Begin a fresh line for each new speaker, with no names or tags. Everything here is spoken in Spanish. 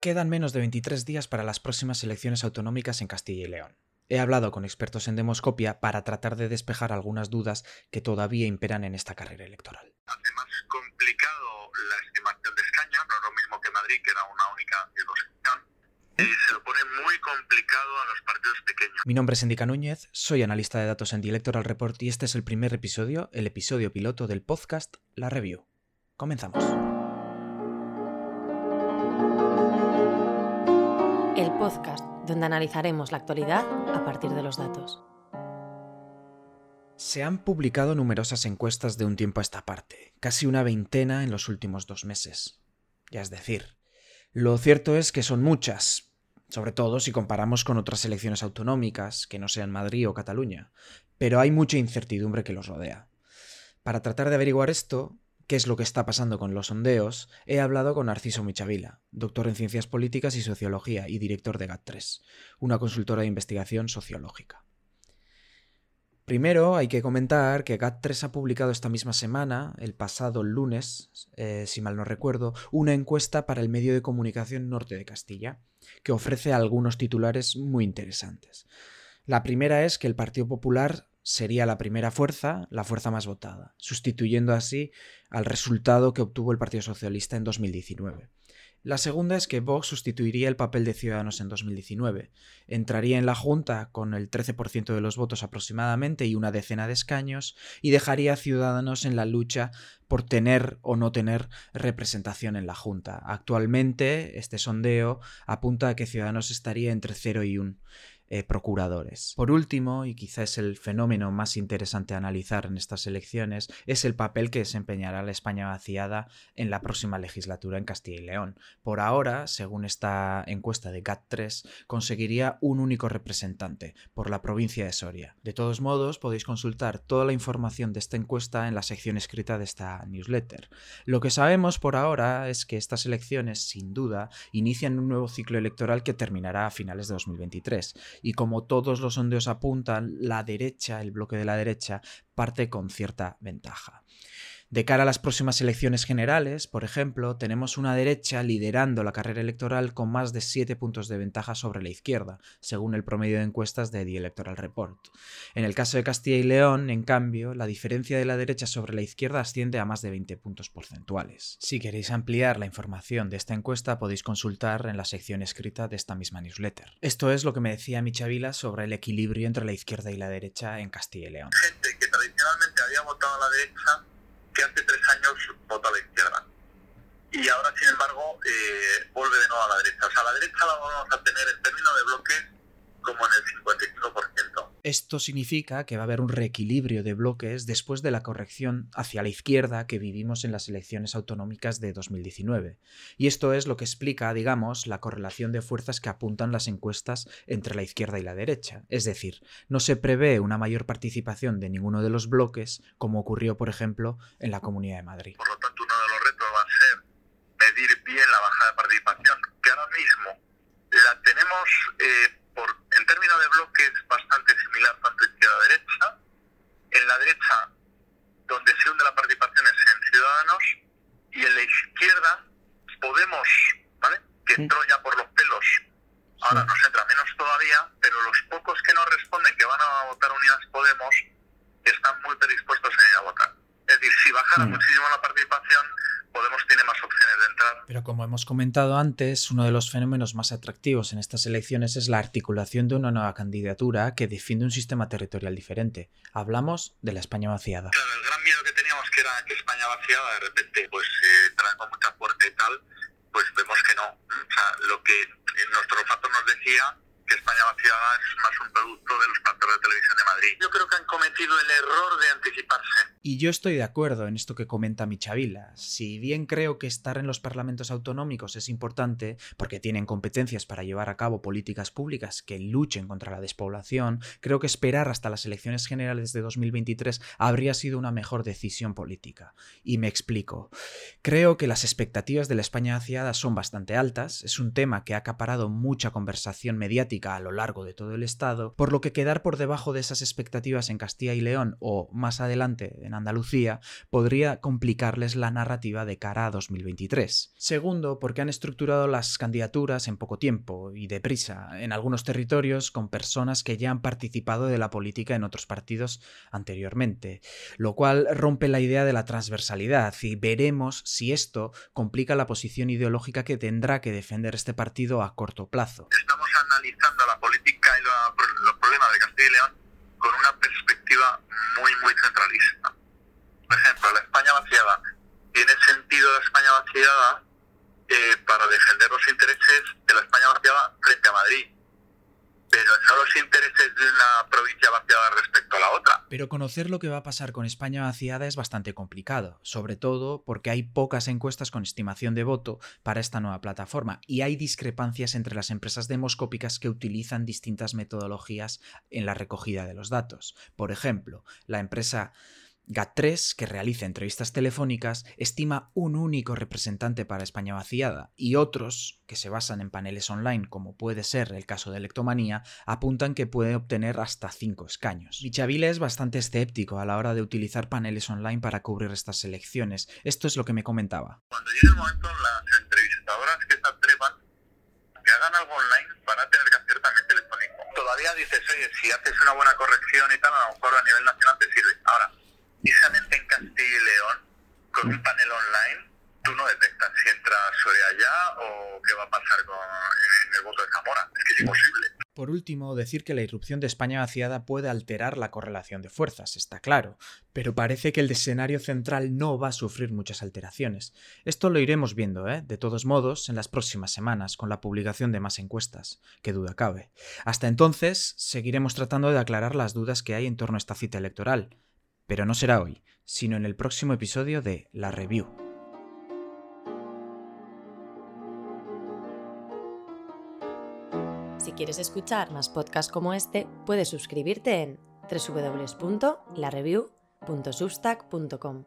Quedan menos de 23 días para las próximas elecciones autonómicas en Castilla y León. He hablado con expertos en demoscopia para tratar de despejar algunas dudas que todavía imperan en esta carrera electoral.
Hace más complicado la estimación de escaños, no es lo mismo que Madrid, que era una única circunscripción, y se lo pone muy complicado a los partidos pequeños.
Mi nombre es Endica Núñez, soy analista de datos en The Electoral Report y este es el primer episodio, el episodio piloto del podcast La Review. Comenzamos.
Podcast donde analizaremos la actualidad a partir de los datos.
Se han publicado numerosas encuestas de un tiempo a esta parte, casi una veintena en los últimos dos meses. Ya es decir, lo cierto es que son muchas, sobre todo si comparamos con otras elecciones autonómicas, que no sean Madrid o Cataluña, pero hay mucha incertidumbre que los rodea. Para tratar de averiguar esto, qué es lo que está pasando con los sondeos, he hablado con Narciso Michavila, doctor en Ciencias Políticas y Sociología y director de GAT3, una consultora de investigación sociológica. Primero hay que comentar que GAT3 ha publicado esta misma semana, el pasado lunes, eh, si mal no recuerdo, una encuesta para el medio de comunicación norte de Castilla, que ofrece algunos titulares muy interesantes. La primera es que el Partido Popular sería la primera fuerza, la fuerza más votada, sustituyendo así al resultado que obtuvo el Partido Socialista en 2019. La segunda es que Vox sustituiría el papel de Ciudadanos en 2019. Entraría en la Junta con el 13% de los votos aproximadamente y una decena de escaños y dejaría a Ciudadanos en la lucha por tener o no tener representación en la Junta. Actualmente, este sondeo apunta a que Ciudadanos estaría entre 0 y 1. Eh, procuradores. Por último, y quizás el fenómeno más interesante a analizar en estas elecciones, es el papel que desempeñará la España vaciada en la próxima legislatura en Castilla y León. Por ahora, según esta encuesta de GAT3, conseguiría un único representante por la provincia de Soria. De todos modos, podéis consultar toda la información de esta encuesta en la sección escrita de esta newsletter. Lo que sabemos por ahora es que estas elecciones, sin duda, inician un nuevo ciclo electoral que terminará a finales de 2023 y como todos los sondeos apuntan, la derecha, el bloque de la derecha, parte con cierta ventaja. De cara a las próximas elecciones generales, por ejemplo, tenemos una derecha liderando la carrera electoral con más de 7 puntos de ventaja sobre la izquierda, según el promedio de encuestas de The Electoral Report. En el caso de Castilla y León, en cambio, la diferencia de la derecha sobre la izquierda asciende a más de 20 puntos porcentuales. Si queréis ampliar la información de esta encuesta, podéis consultar en la sección escrita de esta misma newsletter. Esto es lo que me decía Michavila sobre el equilibrio entre la izquierda y la derecha en Castilla y León.
Gente que tradicionalmente había votado a la derecha que hace tres años votó a la izquierda. Y ahora, sin embargo, eh, vuelve de nuevo a la derecha. O sea, la derecha la vamos a tener en términos de bloques como en el 55%.
Esto significa que va a haber un reequilibrio de bloques después de la corrección hacia la izquierda que vivimos en las elecciones autonómicas de 2019. Y esto es lo que explica, digamos, la correlación de fuerzas que apuntan las encuestas entre la izquierda y la derecha. Es decir, no se prevé una mayor participación de ninguno de los bloques, como ocurrió, por ejemplo, en la Comunidad de Madrid.
Por lo tanto, uno de los retos va a ser medir bien la bajada de participación, que ahora mismo la tenemos eh, por, en términos de bloques bastante similar tanto izquierda-derecha. En la derecha, donde se hunde la participación es en Ciudadanos, y en la izquierda, Podemos, ¿vale? que entró ya por los pelos, ahora nos entra menos todavía, pero los pocos que no responden que van a votar Unidas Podemos están muy predispuestos a ir a votar. Es decir, si bajara muchísimo la participación, Podemos tiene más opciones de entrar.
Pero como hemos comentado antes, uno de los fenómenos más atractivos en estas elecciones es la articulación de una nueva candidatura que defiende un sistema territorial diferente. Hablamos de la España vaciada.
Claro, el gran miedo que teníamos que era que España vaciada de repente pues eh, trae con mucha fuerza y tal, pues vemos que no. O sea, lo que nuestro olfato nos decía que España vaciada es más un producto de los platos de televisión de Madrid. Yo creo que han cometido el error de anticiparse.
Y yo estoy de acuerdo en esto que comenta Michavila. Si bien creo que estar en los parlamentos autonómicos es importante, porque tienen competencias para llevar a cabo políticas públicas que luchen contra la despoblación, creo que esperar hasta las elecciones generales de 2023 habría sido una mejor decisión política. Y me explico. Creo que las expectativas de la España vaciada son bastante altas, es un tema que ha acaparado mucha conversación mediática a lo largo de todo el Estado, por lo que quedar por debajo de esas expectativas en Castilla y León o más adelante Andalucía podría complicarles la narrativa de cara a 2023. Segundo, porque han estructurado las candidaturas en poco tiempo y deprisa en algunos territorios con personas que ya han participado de la política en otros partidos anteriormente, lo cual rompe la idea de la transversalidad y veremos si esto complica la posición ideológica que tendrá que defender este partido a corto plazo.
Estamos analizando la política y los problemas de Castilla y León con una perspectiva muy, muy centralista. Por ejemplo, la España vaciada. Tiene sentido la España vaciada eh, para defender los intereses de la España vaciada frente a Madrid pero no los intereses de una provincia vaciada respecto a la otra.
Pero conocer lo que va a pasar con España vaciada es bastante complicado, sobre todo porque hay pocas encuestas con estimación de voto para esta nueva plataforma y hay discrepancias entre las empresas demoscópicas que utilizan distintas metodologías en la recogida de los datos. Por ejemplo, la empresa GAT3, que realiza entrevistas telefónicas, estima un único representante para España vaciada y otros, que se basan en paneles online, como puede ser el caso de Electomanía, apuntan que puede obtener hasta 5 escaños. Michavile es bastante escéptico a la hora de utilizar paneles online para cubrir estas elecciones. Esto es lo que me comentaba.
Cuando llegue el momento, las entrevistadoras que se atrevan que hagan algo online van a tener que hacer también telefónico. Todavía dices, oye, si haces una buena corrección y tal, a lo mejor a nivel nacional te sirve. Ahora, precisamente en Castilla y León, con un panel online, tú no detectas si entra Soria allá o qué va a pasar con el voto de Zamora. Es que es imposible.
Por último, decir que la irrupción de España vaciada puede alterar la correlación de fuerzas, está claro, pero parece que el escenario central no va a sufrir muchas alteraciones. Esto lo iremos viendo, ¿eh? de todos modos, en las próximas semanas, con la publicación de más encuestas, que duda cabe. Hasta entonces, seguiremos tratando de aclarar las dudas que hay en torno a esta cita electoral pero no será hoy, sino en el próximo episodio de La Review.
Si quieres escuchar más podcasts como este, puedes suscribirte en www.lareview.substack.com.